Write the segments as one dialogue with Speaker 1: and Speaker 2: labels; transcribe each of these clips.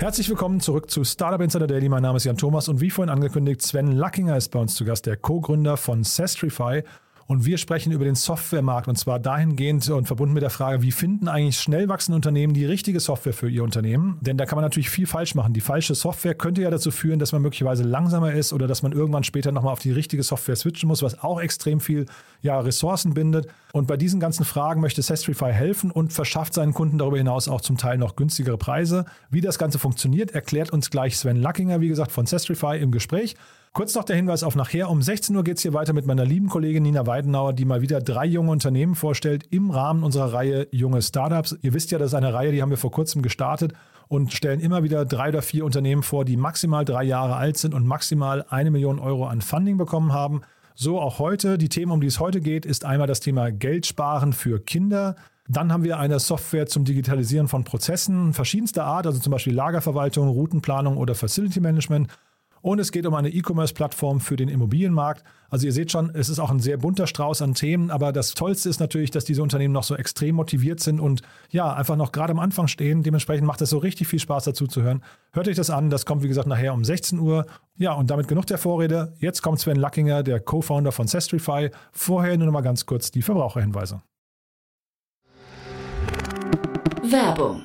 Speaker 1: Herzlich willkommen zurück zu Startup Insider Daily. Mein Name ist Jan Thomas und wie vorhin angekündigt, Sven Lackinger ist bei uns zu Gast, der Co-Gründer von Sestrify. Und wir sprechen über den Softwaremarkt und zwar dahingehend und verbunden mit der Frage, wie finden eigentlich schnell wachsende Unternehmen die richtige Software für ihr Unternehmen? Denn da kann man natürlich viel falsch machen. Die falsche Software könnte ja dazu führen, dass man möglicherweise langsamer ist oder dass man irgendwann später nochmal auf die richtige Software switchen muss, was auch extrem viel ja, Ressourcen bindet. Und bei diesen ganzen Fragen möchte Sestrify helfen und verschafft seinen Kunden darüber hinaus auch zum Teil noch günstigere Preise. Wie das Ganze funktioniert, erklärt uns gleich Sven Lackinger, wie gesagt, von Sestrify im Gespräch. Kurz noch der Hinweis auf nachher. Um 16 Uhr geht es hier weiter mit meiner lieben Kollegin Nina Weidenauer, die mal wieder drei junge Unternehmen vorstellt im Rahmen unserer Reihe Junge Startups. Ihr wisst ja, das ist eine Reihe, die haben wir vor kurzem gestartet und stellen immer wieder drei oder vier Unternehmen vor, die maximal drei Jahre alt sind und maximal eine Million Euro an Funding bekommen haben. So auch heute. Die Themen, um die es heute geht, ist einmal das Thema Geld sparen für Kinder. Dann haben wir eine Software zum Digitalisieren von Prozessen verschiedenster Art, also zum Beispiel Lagerverwaltung, Routenplanung oder Facility Management. Und es geht um eine E-Commerce-Plattform für den Immobilienmarkt. Also ihr seht schon, es ist auch ein sehr bunter Strauß an Themen, aber das Tollste ist natürlich, dass diese Unternehmen noch so extrem motiviert sind und ja, einfach noch gerade am Anfang stehen. Dementsprechend macht es so richtig viel Spaß dazu zu hören. Hört euch das an, das kommt wie gesagt nachher um 16 Uhr. Ja, und damit genug der Vorrede. Jetzt kommt Sven Lackinger, der Co-Founder von Sestrify. Vorher nur noch mal ganz kurz die Verbraucherhinweise.
Speaker 2: Werbung.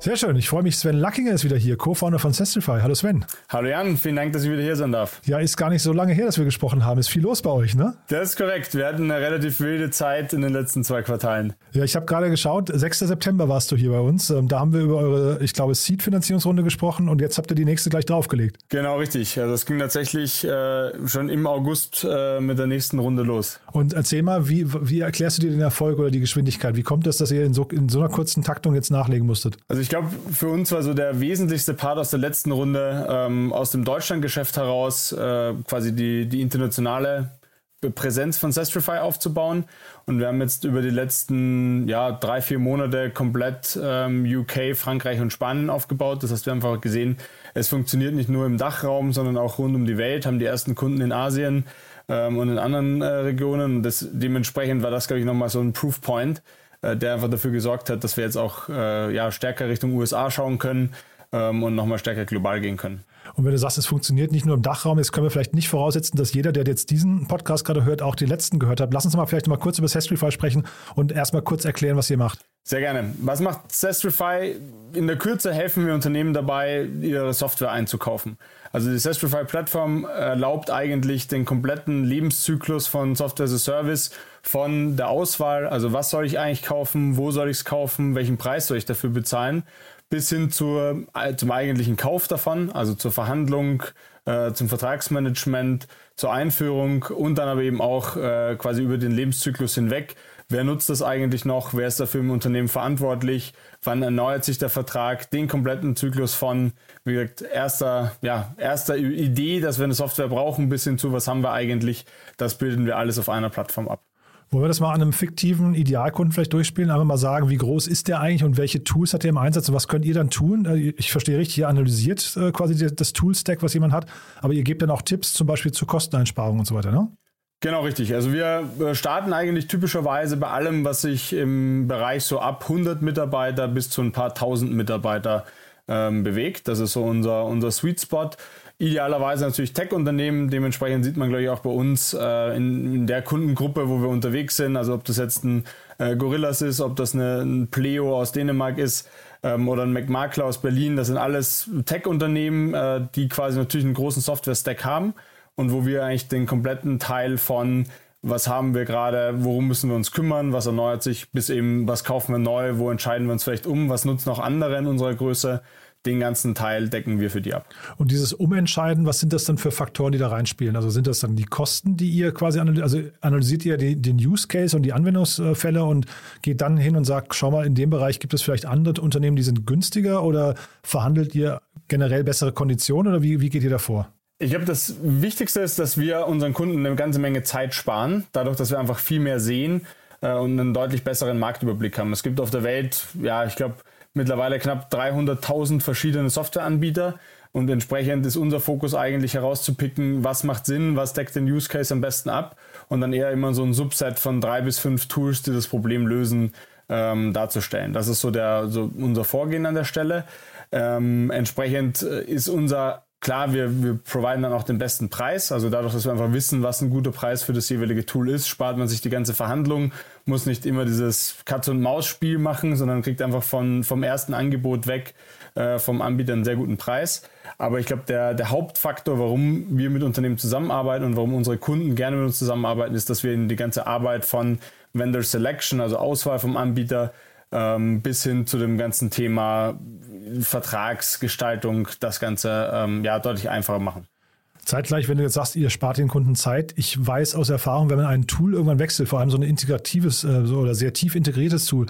Speaker 1: Sehr schön. Ich freue mich. Sven Lackinger ist wieder hier, Co-Founder von Sestrify. Hallo Sven.
Speaker 3: Hallo Jan, vielen Dank, dass ich wieder hier sein darf.
Speaker 1: Ja, ist gar nicht so lange her, dass wir gesprochen haben. Ist viel los bei euch, ne?
Speaker 3: Das ist korrekt. Wir hatten eine relativ wilde Zeit in den letzten zwei Quartalen.
Speaker 1: Ja, ich habe gerade geschaut. 6. September warst du hier bei uns. Ähm, Da haben wir über eure, ich glaube, Seed-Finanzierungsrunde gesprochen und jetzt habt ihr die nächste gleich draufgelegt.
Speaker 3: Genau, richtig. Also es ging tatsächlich äh, schon im August äh, mit der nächsten Runde los.
Speaker 1: Und erzähl mal, wie, wie erklärst du dir den Erfolg oder die Geschwindigkeit? Wie kommt es, dass ihr in so, in so einer kurzen Taktung jetzt nachlegen musstet?
Speaker 3: Also ich glaube, für uns war so der wesentlichste Part aus der letzten Runde ähm, aus dem Deutschlandgeschäft heraus äh, quasi die, die internationale Präsenz von Sestrify aufzubauen. Und wir haben jetzt über die letzten ja, drei, vier Monate komplett ähm, UK, Frankreich und Spanien aufgebaut. Das heißt, wir haben einfach gesehen, es funktioniert nicht nur im Dachraum, sondern auch rund um die Welt, haben die ersten Kunden in Asien ähm, und in anderen äh, Regionen. Das, dementsprechend war das, glaube ich, nochmal so ein Proof Point, der einfach dafür gesorgt hat, dass wir jetzt auch äh, ja, stärker Richtung USA schauen können ähm, und nochmal stärker global gehen können.
Speaker 1: Und wenn du sagst, es funktioniert nicht nur im Dachraum, jetzt können wir vielleicht nicht voraussetzen, dass jeder, der jetzt diesen Podcast gerade hört, auch die letzten gehört hat. Lass uns mal vielleicht mal kurz über Sestrify sprechen und erstmal kurz erklären, was ihr macht.
Speaker 3: Sehr gerne. Was macht Sestrify? In der Kürze helfen wir Unternehmen dabei, ihre Software einzukaufen. Also die Sestrify-Plattform erlaubt eigentlich den kompletten Lebenszyklus von Software as a Service von der Auswahl, also was soll ich eigentlich kaufen, wo soll ich es kaufen, welchen Preis soll ich dafür bezahlen, bis hin zur, äh, zum eigentlichen Kauf davon, also zur Verhandlung, äh, zum Vertragsmanagement, zur Einführung und dann aber eben auch äh, quasi über den Lebenszyklus hinweg. Wer nutzt das eigentlich noch? Wer ist dafür im Unternehmen verantwortlich? Wann erneuert sich der Vertrag? Den kompletten Zyklus von, wie gesagt, erster, ja, erster Idee, dass wir eine Software brauchen, bis hin zu, was haben wir eigentlich? Das bilden wir alles auf einer Plattform ab.
Speaker 1: Wollen wir das mal an einem fiktiven Idealkunden vielleicht durchspielen? Einfach mal sagen, wie groß ist der eigentlich und welche Tools hat der im Einsatz und was könnt ihr dann tun? Äh, Ich verstehe richtig, ihr analysiert äh, quasi das Toolstack, was jemand hat, aber ihr gebt dann auch Tipps zum Beispiel zur Kosteneinsparung und so weiter, ne?
Speaker 3: Genau, richtig. Also wir äh, starten eigentlich typischerweise bei allem, was sich im Bereich so ab 100 Mitarbeiter bis zu ein paar tausend Mitarbeiter ähm, bewegt. Das ist so unser, unser Sweet Spot. Idealerweise natürlich Tech-Unternehmen. Dementsprechend sieht man, glaube ich, auch bei uns äh, in, in, der Kundengruppe, wo wir unterwegs sind. Also ob das jetzt ein äh, Gorillas ist, ob das eine, ein Pleo aus Dänemark ist ähm, oder ein McMakler aus Berlin. Das sind alles Tech-Unternehmen, äh, die quasi natürlich einen großen Software-Stack haben und wo wir eigentlich den kompletten Teil von was haben wir gerade, worum müssen wir uns kümmern, was erneuert sich, bis eben, was kaufen wir neu, wo entscheiden wir uns vielleicht um, was nutzen auch andere in unserer Größe den ganzen Teil decken wir für die ab.
Speaker 1: Und dieses Umentscheiden, was sind das dann für Faktoren, die da reinspielen? Also sind das dann die Kosten, die ihr quasi analysiert, also analysiert ihr die, den Use Case und die Anwendungsfälle und geht dann hin und sagt, schau mal, in dem Bereich gibt es vielleicht andere Unternehmen, die sind günstiger oder verhandelt ihr generell bessere Konditionen oder wie, wie geht ihr da vor?
Speaker 3: Ich glaube, das Wichtigste ist, dass wir unseren Kunden eine ganze Menge Zeit sparen, dadurch, dass wir einfach viel mehr sehen äh, und einen deutlich besseren Marktüberblick haben. Es gibt auf der Welt, ja, ich glaube, mittlerweile knapp 300.000 verschiedene Softwareanbieter und entsprechend ist unser Fokus eigentlich herauszupicken, was macht Sinn, was deckt den Use Case am besten ab und dann eher immer so ein Subset von drei bis fünf Tools, die das Problem lösen, ähm, darzustellen. Das ist so, der, so unser Vorgehen an der Stelle. Ähm, entsprechend äh, ist unser Klar, wir, wir providen dann auch den besten Preis. Also dadurch, dass wir einfach wissen, was ein guter Preis für das jeweilige Tool ist, spart man sich die ganze Verhandlung, muss nicht immer dieses Katz-und-Maus-Spiel machen, sondern kriegt einfach von, vom ersten Angebot weg äh, vom Anbieter einen sehr guten Preis. Aber ich glaube, der, der Hauptfaktor, warum wir mit Unternehmen zusammenarbeiten und warum unsere Kunden gerne mit uns zusammenarbeiten, ist, dass wir ihnen die ganze Arbeit von Vendor Selection, also Auswahl vom Anbieter, ähm, bis hin zu dem ganzen Thema Vertragsgestaltung das Ganze ähm, ja deutlich einfacher machen.
Speaker 1: Zeitgleich, wenn du jetzt sagst, ihr spart den Kunden Zeit, ich weiß aus Erfahrung, wenn man ein Tool irgendwann wechselt, vor allem so ein integratives äh, so, oder sehr tief integriertes Tool,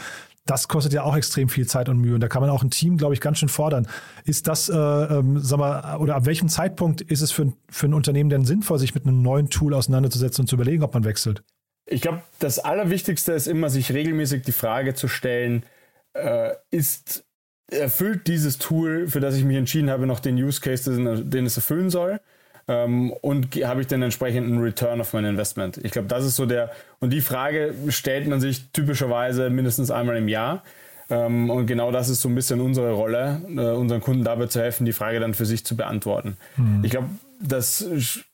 Speaker 1: das kostet ja auch extrem viel Zeit und Mühe. Und da kann man auch ein Team, glaube ich, ganz schön fordern. Ist das, äh, ähm, sag mal, oder ab welchem Zeitpunkt ist es für, für ein Unternehmen denn sinnvoll, sich mit einem neuen Tool auseinanderzusetzen und zu überlegen, ob man wechselt?
Speaker 3: Ich glaube, das Allerwichtigste ist immer, sich regelmäßig die Frage zu stellen, äh, ist erfüllt dieses Tool, für das ich mich entschieden habe, noch den Use Case, den, den es erfüllen soll? Ähm, und habe ich den entsprechenden Return auf mein Investment? Ich glaube, das ist so der, und die Frage stellt man sich typischerweise mindestens einmal im Jahr. Ähm, und genau das ist so ein bisschen unsere Rolle, äh, unseren Kunden dabei zu helfen, die Frage dann für sich zu beantworten. Mhm. Ich glaube, dass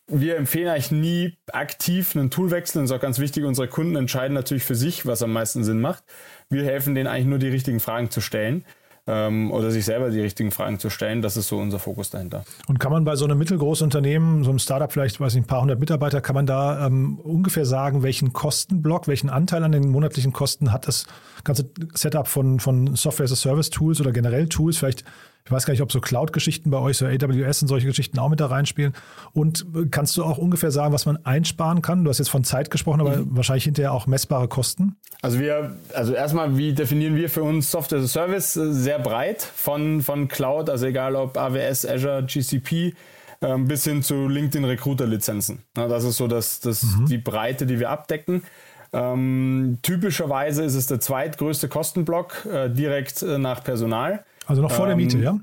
Speaker 3: wir empfehlen eigentlich nie aktiv einen Tool wechseln. Das ist auch ganz wichtig. Unsere Kunden entscheiden natürlich für sich, was am meisten Sinn macht. Wir helfen denen eigentlich nur die richtigen Fragen zu stellen ähm, oder sich selber die richtigen Fragen zu stellen. Das ist so unser Fokus dahinter.
Speaker 1: Und kann man bei so einem mittelgroßen Unternehmen, so einem Startup vielleicht, weiß nicht, ein paar hundert Mitarbeiter, kann man da ähm, ungefähr sagen, welchen Kostenblock, welchen Anteil an den monatlichen Kosten hat das ganze Setup von, von Software as a Service Tools oder generell Tools? Vielleicht ich weiß gar nicht, ob so Cloud-Geschichten bei euch, so AWS und solche Geschichten auch mit da reinspielen. Und kannst du auch ungefähr sagen, was man einsparen kann? Du hast jetzt von Zeit gesprochen, aber mhm. wahrscheinlich hinterher auch messbare Kosten.
Speaker 3: Also wir, also erstmal, wie definieren wir für uns Software as a Service? Sehr breit von, von Cloud, also egal ob AWS, Azure, GCP, ähm, bis hin zu LinkedIn Recruiter Lizenzen. Das ist so das, das, mhm. die Breite, die wir abdecken. Ähm, typischerweise ist es der zweitgrößte Kostenblock äh, direkt äh, nach Personal.
Speaker 1: Also noch vor ähm, der Miete, ja?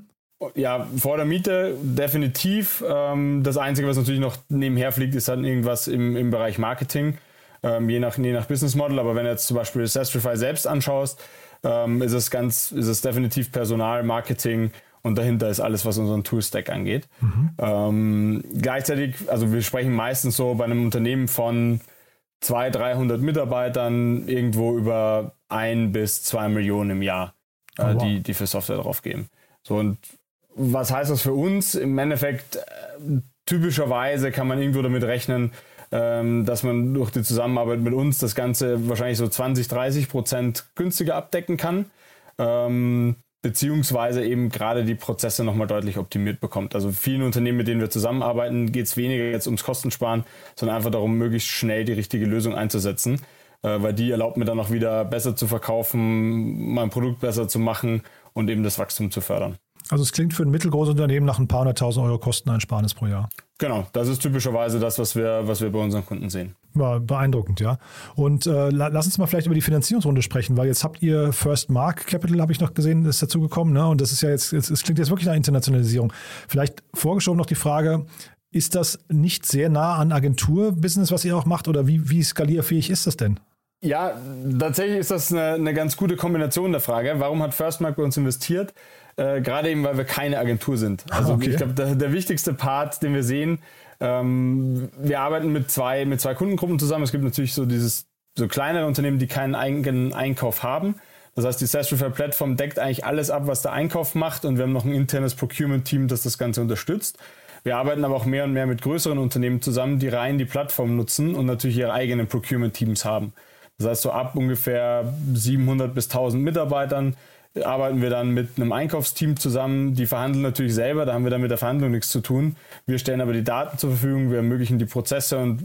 Speaker 3: Ja, vor der Miete definitiv. Ähm, das Einzige, was natürlich noch nebenher fliegt, ist dann irgendwas im, im Bereich Marketing, ähm, je, nach, je nach Business Model. Aber wenn du jetzt zum Beispiel Sestrify selbst anschaust, ähm, ist es ganz, ist es definitiv Personal, Marketing und dahinter ist alles, was unseren Tool-Stack angeht. Mhm. Ähm, gleichzeitig, also wir sprechen meistens so bei einem Unternehmen von 200, 300 Mitarbeitern irgendwo über ein bis zwei Millionen im Jahr äh, oh, wow. die, die für Software drauf geben. So, und was heißt das für uns? Im Endeffekt, äh, typischerweise kann man irgendwo damit rechnen, ähm, dass man durch die Zusammenarbeit mit uns das Ganze wahrscheinlich so 20, 30 Prozent günstiger abdecken kann. Ähm, beziehungsweise eben gerade die Prozesse nochmal deutlich optimiert bekommt. Also vielen Unternehmen, mit denen wir zusammenarbeiten, geht es weniger jetzt ums Kostensparen, sondern einfach darum, möglichst schnell die richtige Lösung einzusetzen weil die erlaubt mir dann auch wieder besser zu verkaufen, mein Produkt besser zu machen und eben das Wachstum zu fördern.
Speaker 1: Also es klingt für ein mittelgroßes Unternehmen nach ein paar hunderttausend Euro Kosteneinsparnis pro Jahr.
Speaker 3: Genau, das ist typischerweise das, was wir, was wir bei unseren Kunden sehen.
Speaker 1: War beeindruckend, ja. Und äh, lass uns mal vielleicht über die Finanzierungsrunde sprechen, weil jetzt habt ihr First Mark Capital, habe ich noch gesehen, ist dazu gekommen, ne? Und das ist ja jetzt, es klingt jetzt wirklich nach Internationalisierung. Vielleicht vorgeschoben noch die Frage, ist das nicht sehr nah an Agenturbusiness, was ihr auch macht, oder wie, wie skalierfähig ist das denn?
Speaker 3: Ja, tatsächlich ist das eine, eine ganz gute Kombination der Frage. Warum hat Firstmark bei uns investiert? Äh, Gerade eben, weil wir keine Agentur sind. Also okay. ich glaube, der, der, wichtigste Part, den wir sehen, ähm, wir arbeiten mit zwei, mit zwei Kundengruppen zusammen. Es gibt natürlich so dieses so kleinere Unternehmen, die keinen eigenen Einkauf haben. Das heißt, die Sastrify-Plattform deckt eigentlich alles ab, was der Einkauf macht und wir haben noch ein internes Procurement-Team, das das Ganze unterstützt. Wir arbeiten aber auch mehr und mehr mit größeren Unternehmen zusammen, die rein die Plattform nutzen und natürlich ihre eigenen Procurement-Teams haben. Das heißt, so ab ungefähr 700 bis 1000 Mitarbeitern arbeiten wir dann mit einem Einkaufsteam zusammen. Die verhandeln natürlich selber, da haben wir dann mit der Verhandlung nichts zu tun. Wir stellen aber die Daten zur Verfügung, wir ermöglichen die Prozesse und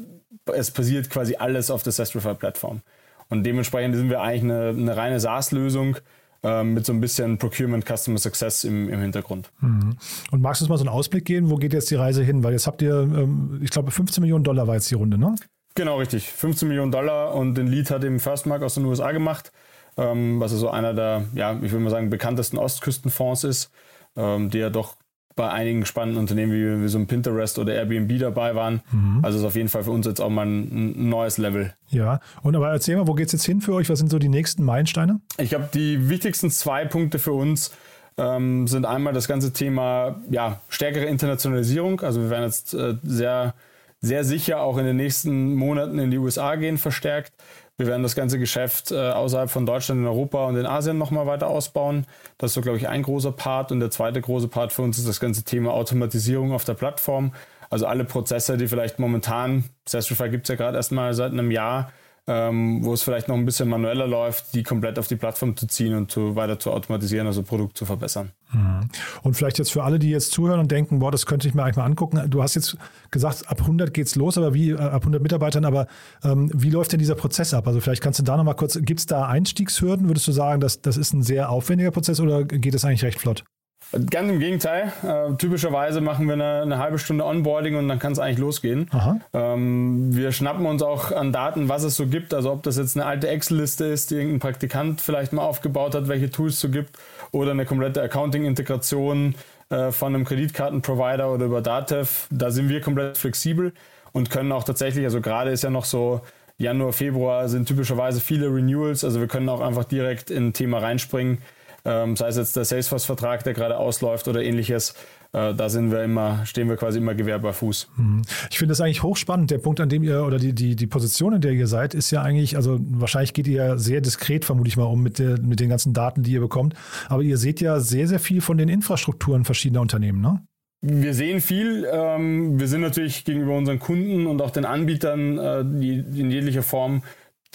Speaker 3: es passiert quasi alles auf der Sestrify-Plattform. Und dementsprechend sind wir eigentlich eine, eine reine SaaS-Lösung äh, mit so ein bisschen Procurement Customer Success im, im Hintergrund.
Speaker 1: Mhm. Und magst du uns mal so einen Ausblick geben, wo geht jetzt die Reise hin? Weil jetzt habt ihr, ähm, ich glaube, 15 Millionen Dollar war jetzt die Runde, ne?
Speaker 3: Genau, richtig. 15 Millionen Dollar und den Lead hat eben Firstmark aus den USA gemacht, ähm, was also einer der, ja, ich würde mal sagen, bekanntesten Ostküstenfonds ist, ähm, die ja doch bei einigen spannenden Unternehmen wie, wie so ein Pinterest oder Airbnb dabei waren. Mhm. Also ist auf jeden Fall für uns jetzt auch mal ein, ein neues Level.
Speaker 1: Ja, und aber erzähl mal, wo geht es jetzt hin für euch? Was sind so die nächsten Meilensteine?
Speaker 3: Ich glaube, die wichtigsten zwei Punkte für uns ähm, sind einmal das ganze Thema ja, stärkere Internationalisierung. Also wir werden jetzt äh, sehr, sehr sicher auch in den nächsten Monaten in die USA gehen, verstärkt. Wir werden das ganze Geschäft äh, außerhalb von Deutschland, in Europa und in Asien nochmal weiter ausbauen. Das ist so, glaube ich, ein großer Part. Und der zweite große Part für uns ist das ganze Thema Automatisierung auf der Plattform. Also alle Prozesse, die vielleicht momentan, Sastrify gibt es ja gerade erst mal seit einem Jahr, ähm, wo es vielleicht noch ein bisschen manueller läuft, die komplett auf die Plattform zu ziehen und zu, weiter zu automatisieren, also Produkt zu verbessern.
Speaker 1: Mhm. Und vielleicht jetzt für alle, die jetzt zuhören und denken, boah, das könnte ich mir eigentlich mal angucken. Du hast jetzt gesagt, ab 100 geht's los, aber wie, äh, ab 100 Mitarbeitern, aber ähm, wie läuft denn dieser Prozess ab? Also vielleicht kannst du da nochmal kurz, gibt es da Einstiegshürden? Würdest du sagen, dass das ist ein sehr aufwendiger Prozess oder geht es eigentlich recht flott?
Speaker 3: Ganz im Gegenteil. Äh, typischerweise machen wir eine, eine, halbe Stunde Onboarding und dann kann es eigentlich losgehen. Ähm, wir schnappen uns auch an Daten, was es so gibt. Also ob das jetzt eine alte Excel-Liste ist, die irgendein Praktikant vielleicht mal aufgebaut hat, welche Tools es so gibt, oder eine komplette Accounting-Integration äh, von einem Kreditkartenprovider oder über Datev. Da sind wir komplett flexibel und können auch tatsächlich, also gerade ist ja noch so Januar, Februar sind typischerweise viele Renewals. Also wir können auch einfach direkt in ein Thema reinspringen ähm, sei es jetzt der Salesforce-Vertrag, der gerade ausläuft oder ähnliches. Äh, da sind wir immer, stehen wir quasi immer Gewehr bei Fuß.
Speaker 1: Mhm. Ich finde das eigentlich hochspannend. Der Punkt, an dem ihr oder die, die, die Position, in der ihr seid, ist ja eigentlich, also wahrscheinlich geht ihr ja sehr diskret, vermute ich mal, um mit, der, mit den ganzen Daten, die ihr bekommt. Aber ihr seht ja sehr, sehr viel von den Infrastrukturen verschiedener Unternehmen, ne?
Speaker 3: Wir sehen viel. Ähm, wir sind natürlich gegenüber unseren Kunden und auch den Anbietern äh, in jeglicher Form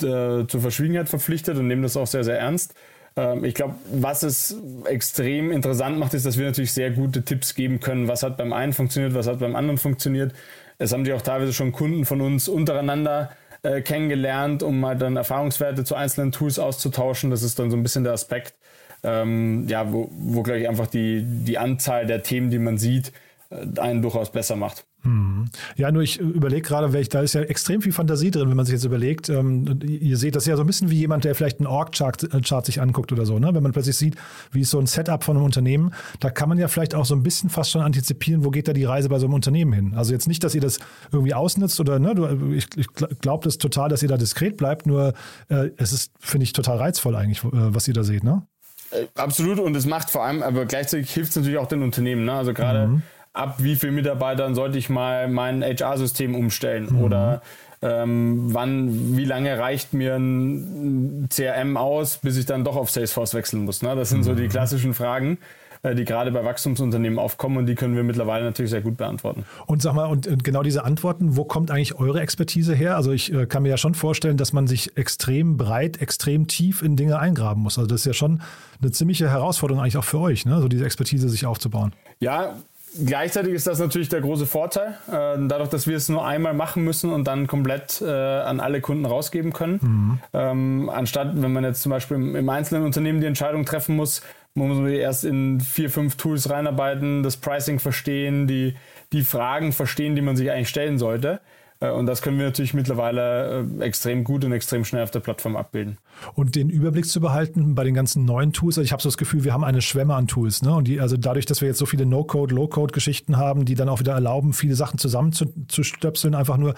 Speaker 3: äh, zur Verschwiegenheit verpflichtet und nehmen das auch sehr, sehr ernst. Ähm, ich glaube, was es extrem interessant macht, ist, dass wir natürlich sehr gute Tipps geben können, was hat beim einen funktioniert, was hat beim anderen funktioniert. Es haben sich auch teilweise schon Kunden von uns untereinander äh, kennengelernt, um mal dann Erfahrungswerte zu einzelnen Tools auszutauschen. Das ist dann so ein bisschen der Aspekt, ähm, ja, wo, wo glaube ich einfach die, die Anzahl der Themen, die man sieht, äh, einen durchaus besser macht.
Speaker 1: Hm. Ja, nur ich überlege gerade, da ist ja extrem viel Fantasie drin, wenn man sich jetzt überlegt. Ähm, ihr seht das ja so ein bisschen wie jemand, der vielleicht einen Org-Chart äh, sich anguckt oder so. Ne? Wenn man plötzlich sieht, wie ist so ein Setup von einem Unternehmen, da kann man ja vielleicht auch so ein bisschen fast schon antizipieren, wo geht da die Reise bei so einem Unternehmen hin. Also jetzt nicht, dass ihr das irgendwie ausnutzt oder ne, du, ich, ich glaube das total, dass ihr da diskret bleibt, nur äh, es ist, finde ich, total reizvoll eigentlich, äh, was ihr da seht. Ne?
Speaker 3: Äh, absolut und es macht vor allem, aber gleichzeitig hilft es natürlich auch den Unternehmen. Ne? Also gerade mhm ab wie viel Mitarbeitern sollte ich mal mein HR-System umstellen mhm. oder ähm, wann, wie lange reicht mir ein CRM aus, bis ich dann doch auf Salesforce wechseln muss. Ne? Das sind mhm. so die mhm. klassischen Fragen äh, die gerade bei Wachstumsunternehmen aufkommen und die können wir mittlerweile natürlich sehr gut beantworten.
Speaker 1: Und sag mal, und genau diese Antworten, wo kommt eigentlich eure Expertise her? Also ich äh, kann mir ja schon vorstellen, dass man sich extrem breit, extrem tief in Dinge eingraben muss. Also das ist ja schon eine ziemliche Herausforderung eigentlich auch für euch, ne? so diese Expertise sich aufzubauen.
Speaker 3: Ja, Gleichzeitig ist das natürlich der große Vorteil, äh, dadurch, dass wir es nur einmal machen müssen und dann komplett äh, an alle Kunden rausgeben können. Mhm. Ähm, anstatt, wenn man jetzt zum Beispiel im, im, einzelnen Unternehmen die Entscheidung treffen muss, muss man erst in vier, fünf Tools reinarbeiten, das Pricing verstehen, die, die Fragen verstehen, die man sich eigentlich stellen sollte. Äh, und das können wir natürlich mittlerweile äh, extrem gut und extrem schnell auf der Plattform abbilden.
Speaker 1: Und den Überblick zu behalten bei den ganzen neuen Tools, also ich habe so das Gefühl, wir haben eine Schwemme an Tools. Ne? Und die, also dadurch, dass wir jetzt so viele No-Code, Low-Code-Geschichten haben, die dann auch wieder erlauben, viele Sachen zusammenzustöpseln, einfach nur,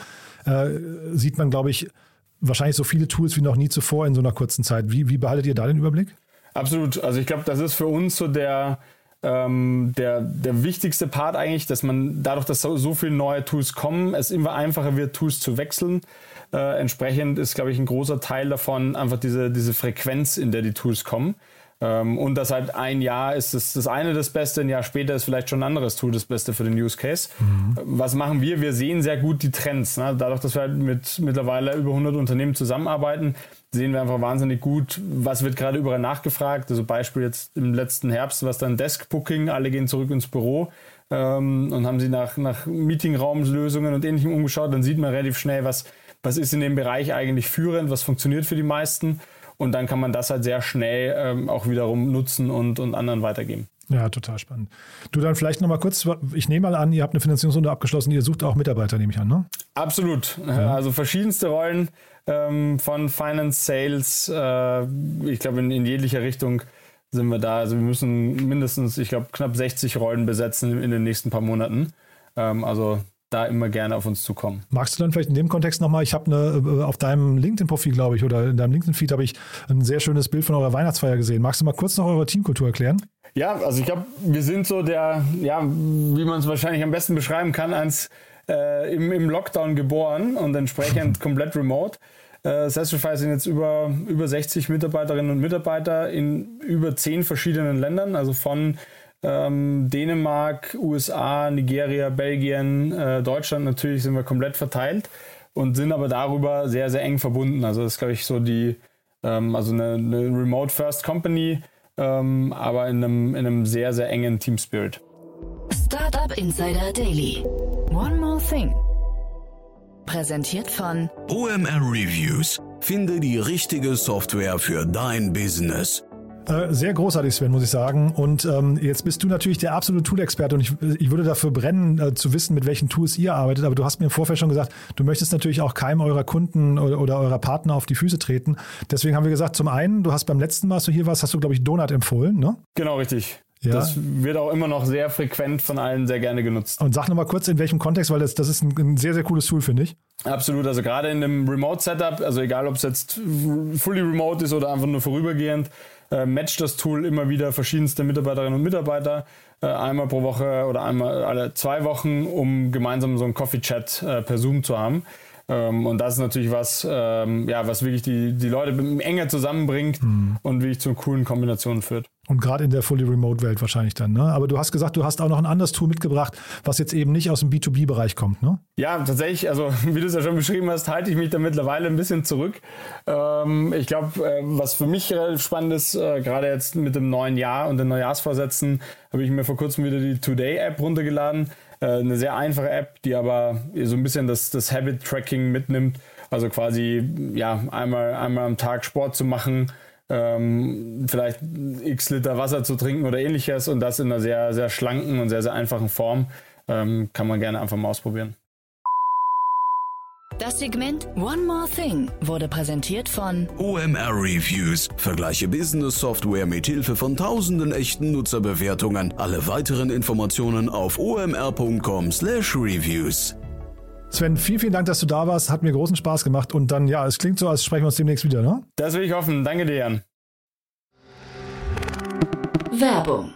Speaker 1: äh, sieht man, glaube ich, wahrscheinlich so viele Tools wie noch nie zuvor in so einer kurzen Zeit. Wie, wie behaltet ihr da den Überblick?
Speaker 3: Absolut. Also ich glaube, das ist für uns so der, ähm, der, der wichtigste Part eigentlich, dass man dadurch, dass so, so viele neue Tools kommen, es immer einfacher wird, Tools zu wechseln. Äh, entsprechend ist, glaube ich, ein großer Teil davon einfach diese, diese Frequenz, in der die Tools kommen. Ähm, und das halt ein Jahr ist das, das eine das Beste, ein Jahr später ist vielleicht schon ein anderes Tool das Beste für den Use Case. Mhm. Was machen wir? Wir sehen sehr gut die Trends. Ne? Dadurch, dass wir halt mit mittlerweile über 100 Unternehmen zusammenarbeiten, sehen wir einfach wahnsinnig gut, was wird gerade überall nachgefragt. Also Beispiel jetzt im letzten Herbst, was dann Desk Booking, alle gehen zurück ins Büro ähm, und haben sie nach, nach Meetingraumlösungen und ähnlichem umgeschaut, dann sieht man relativ schnell, was, was ist in dem Bereich eigentlich führend, was funktioniert für die meisten. Und dann kann man das halt sehr schnell ähm, auch wiederum nutzen und, und anderen weitergeben.
Speaker 1: Ja, total spannend. Du dann vielleicht nochmal kurz, ich nehme mal an, ihr habt eine Finanzierungsrunde abgeschlossen, ihr sucht auch Mitarbeiter, nehme ich an, ne?
Speaker 3: Absolut. Ja. Also verschiedenste Rollen ähm, von Finance, Sales, äh, ich glaube in, in jeglicher Richtung sind wir da. Also wir müssen mindestens, ich glaube, knapp 60 Rollen besetzen in den nächsten paar Monaten. Ähm, also da immer gerne auf uns zukommen.
Speaker 1: Magst du dann vielleicht in dem Kontext nochmal, ich habe eine, äh, auf deinem LinkedIn-Profil, glaube ich, oder in deinem LinkedIn-Feed habe ich ein sehr schönes Bild von eurer Weihnachtsfeier gesehen. Magst du mal kurz noch eure Teamkultur erklären?
Speaker 3: Ja, also ich glaube, wir sind so der, ja, wie man es wahrscheinlich am besten beschreiben kann, als äh, im, im Lockdown geboren und entsprechend komplett remote. Äh, Sastrify sind jetzt über, über 60 Mitarbeiterinnen und Mitarbeiter in über 10 verschiedenen Ländern, also von ähm, Dänemark, USA, Nigeria, Belgien, äh, Deutschland natürlich sind wir komplett verteilt und sind aber darüber sehr, sehr eng verbunden. Also das ist, glaube ich, so die, ähm, also eine, eine Remote First Company, ähm, aber in einem, in einem sehr, sehr engen Team Spirit.
Speaker 2: Startup Insider Daily. One more thing. Präsentiert von
Speaker 4: OMR Reviews. Finde die richtige Software für dein Business.
Speaker 1: Äh, sehr großartig, Sven, muss ich sagen. Und ähm, jetzt bist du natürlich der absolute Tool-Experte und ich, ich würde dafür brennen, äh, zu wissen, mit welchen Tools ihr arbeitet. Aber du hast mir im Vorfeld schon gesagt, du möchtest natürlich auch keinem eurer Kunden oder, oder eurer Partner auf die Füße treten. Deswegen haben wir gesagt, zum einen, du hast beim letzten Mal, als du hier warst, hast du, glaube ich, Donut empfohlen, ne?
Speaker 3: Genau, richtig. Ja. Das wird auch immer noch sehr frequent von allen sehr gerne genutzt.
Speaker 1: Und sag nochmal kurz, in welchem Kontext, weil das, das ist ein, ein sehr, sehr cooles Tool, finde ich.
Speaker 3: Absolut, also gerade in einem Remote-Setup, also egal ob es jetzt fully remote ist oder einfach nur vorübergehend, äh, matcht das Tool immer wieder verschiedenste Mitarbeiterinnen und Mitarbeiter äh, einmal pro Woche oder einmal alle zwei Wochen, um gemeinsam so einen Coffee-Chat äh, per Zoom zu haben. Ähm, und das ist natürlich was, ähm, ja, was wirklich die, die Leute enger zusammenbringt mhm. und wirklich zu coolen Kombinationen führt.
Speaker 1: Und gerade in der Fully Remote-Welt wahrscheinlich dann. Ne? Aber du hast gesagt, du hast auch noch ein anderes Tool mitgebracht, was jetzt eben nicht aus dem B2B-Bereich kommt, ne?
Speaker 3: Ja, tatsächlich, also wie du es ja schon beschrieben hast, halte ich mich da mittlerweile ein bisschen zurück. Ähm, ich glaube, äh, was für mich relativ spannend ist, äh, gerade jetzt mit dem neuen Jahr und den Neujahrsvorsätzen, habe ich mir vor kurzem wieder die Today-App runtergeladen. Äh, eine sehr einfache App, die aber so ein bisschen das, das Habit-Tracking mitnimmt. Also quasi ja, einmal, einmal am Tag Sport zu machen, ähm, vielleicht x Liter Wasser zu trinken oder ähnliches und das in einer sehr, sehr schlanken und sehr, sehr einfachen Form. Ähm, kann man gerne einfach mal ausprobieren.
Speaker 2: Das Segment One More Thing wurde präsentiert von
Speaker 4: OMR Reviews. Vergleiche Business Software mit Hilfe von tausenden echten Nutzerbewertungen. Alle weiteren Informationen auf omr.com/reviews.
Speaker 1: Sven, vielen, vielen Dank, dass du da warst. Hat mir großen Spaß gemacht. Und dann, ja, es klingt so, als sprechen wir uns demnächst wieder, ne?
Speaker 3: Das will ich hoffen. Danke dir, Jan.
Speaker 2: Werbung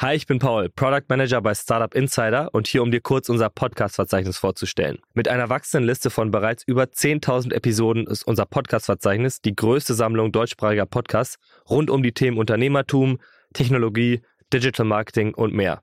Speaker 5: Hi, ich bin Paul, Product Manager bei Startup Insider und hier, um dir kurz unser Podcast-Verzeichnis vorzustellen. Mit einer wachsenden Liste von bereits über 10.000 Episoden ist unser Podcast-Verzeichnis die größte Sammlung deutschsprachiger Podcasts rund um die Themen Unternehmertum, Technologie, Digital Marketing und mehr.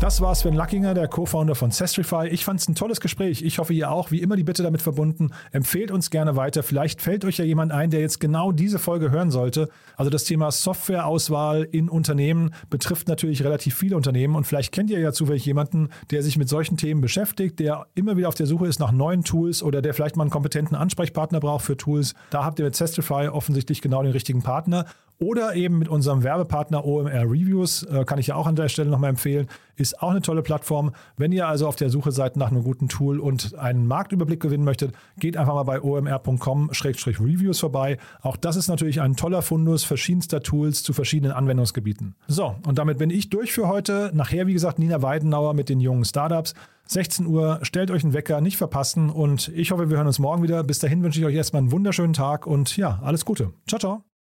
Speaker 1: Das war Sven Lackinger, der Co-Founder von Sestrify. Ich fand es ein tolles Gespräch. Ich hoffe, ihr auch. Wie immer die Bitte damit verbunden. Empfehlt uns gerne weiter. Vielleicht fällt euch ja jemand ein, der jetzt genau diese Folge hören sollte. Also das Thema Softwareauswahl in Unternehmen betrifft natürlich relativ viele Unternehmen. Und vielleicht kennt ihr ja zufällig jemanden, der sich mit solchen Themen beschäftigt, der immer wieder auf der Suche ist nach neuen Tools oder der vielleicht mal einen kompetenten Ansprechpartner braucht für Tools. Da habt ihr mit Sestrify offensichtlich genau den richtigen Partner. Oder eben mit unserem Werbepartner OMR Reviews, äh, kann ich ja auch an der Stelle nochmal empfehlen, ist auch eine tolle Plattform. Wenn ihr also auf der Suche seid nach einem guten Tool und einen Marktüberblick gewinnen möchtet, geht einfach mal bei omr.com-reviews vorbei. Auch das ist natürlich ein toller Fundus verschiedenster Tools zu verschiedenen Anwendungsgebieten. So, und damit bin ich durch für heute. Nachher, wie gesagt, Nina Weidenauer mit den jungen Startups. 16 Uhr, stellt euch einen Wecker, nicht verpassen und ich hoffe, wir hören uns morgen wieder. Bis dahin wünsche ich euch erstmal einen wunderschönen Tag und ja, alles Gute. Ciao, ciao.